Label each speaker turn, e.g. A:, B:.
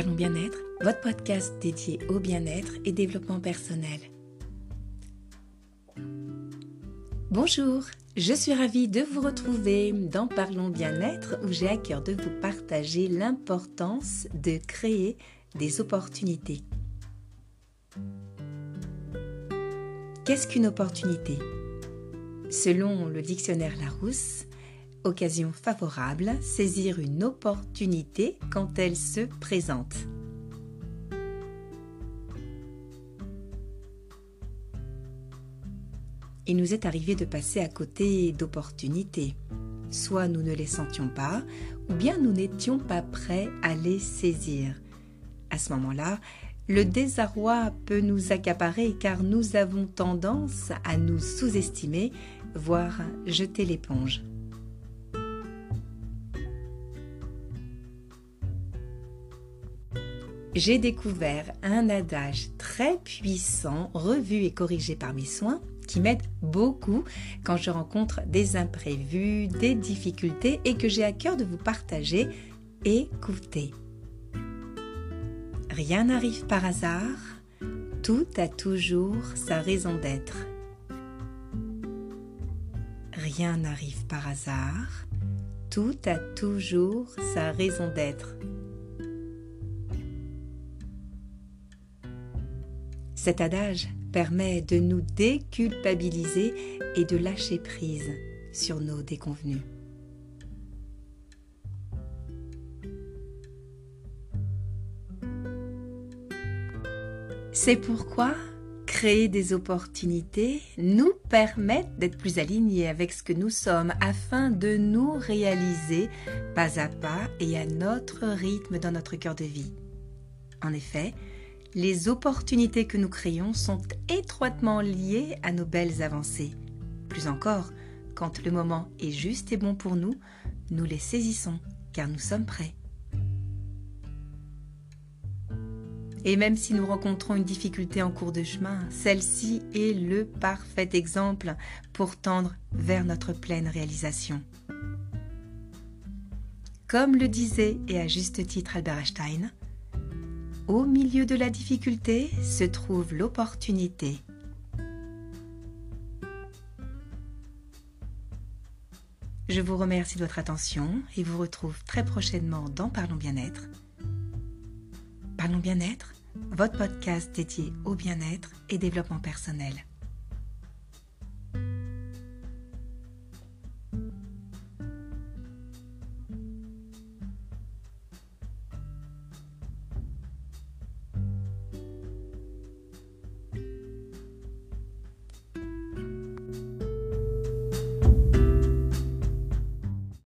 A: bien-être, votre podcast dédié au bien-être et développement personnel. Bonjour, je suis ravie de vous retrouver dans Parlons bien-être où j'ai à cœur de vous partager l'importance de créer des opportunités. Qu'est-ce qu'une opportunité? Selon le dictionnaire Larousse, occasion favorable, saisir une opportunité quand elle se présente. Il nous est arrivé de passer à côté d'opportunités. Soit nous ne les sentions pas, ou bien nous n'étions pas prêts à les saisir. À ce moment-là, le désarroi peut nous accaparer car nous avons tendance à nous sous-estimer, voire jeter l'éponge. J'ai découvert un adage très puissant, revu et corrigé par mes soins, qui m'aide beaucoup quand je rencontre des imprévus, des difficultés et que j'ai à cœur de vous partager. Écoutez. Rien n'arrive par hasard, tout a toujours sa raison d'être. Rien n'arrive par hasard, tout a toujours sa raison d'être. Cet adage permet de nous déculpabiliser et de lâcher prise sur nos déconvenus. C'est pourquoi créer des opportunités nous permet d'être plus alignés avec ce que nous sommes afin de nous réaliser pas à pas et à notre rythme dans notre cœur de vie. En effet, les opportunités que nous créons sont étroitement liées à nos belles avancées. Plus encore, quand le moment est juste et bon pour nous, nous les saisissons car nous sommes prêts. Et même si nous rencontrons une difficulté en cours de chemin, celle-ci est le parfait exemple pour tendre vers notre pleine réalisation. Comme le disait et à juste titre Albert Einstein, au milieu de la difficulté se trouve l'opportunité. Je vous remercie de votre attention et vous retrouve très prochainement dans Parlons bien-être. Parlons bien-être, votre podcast dédié au bien-être et développement personnel.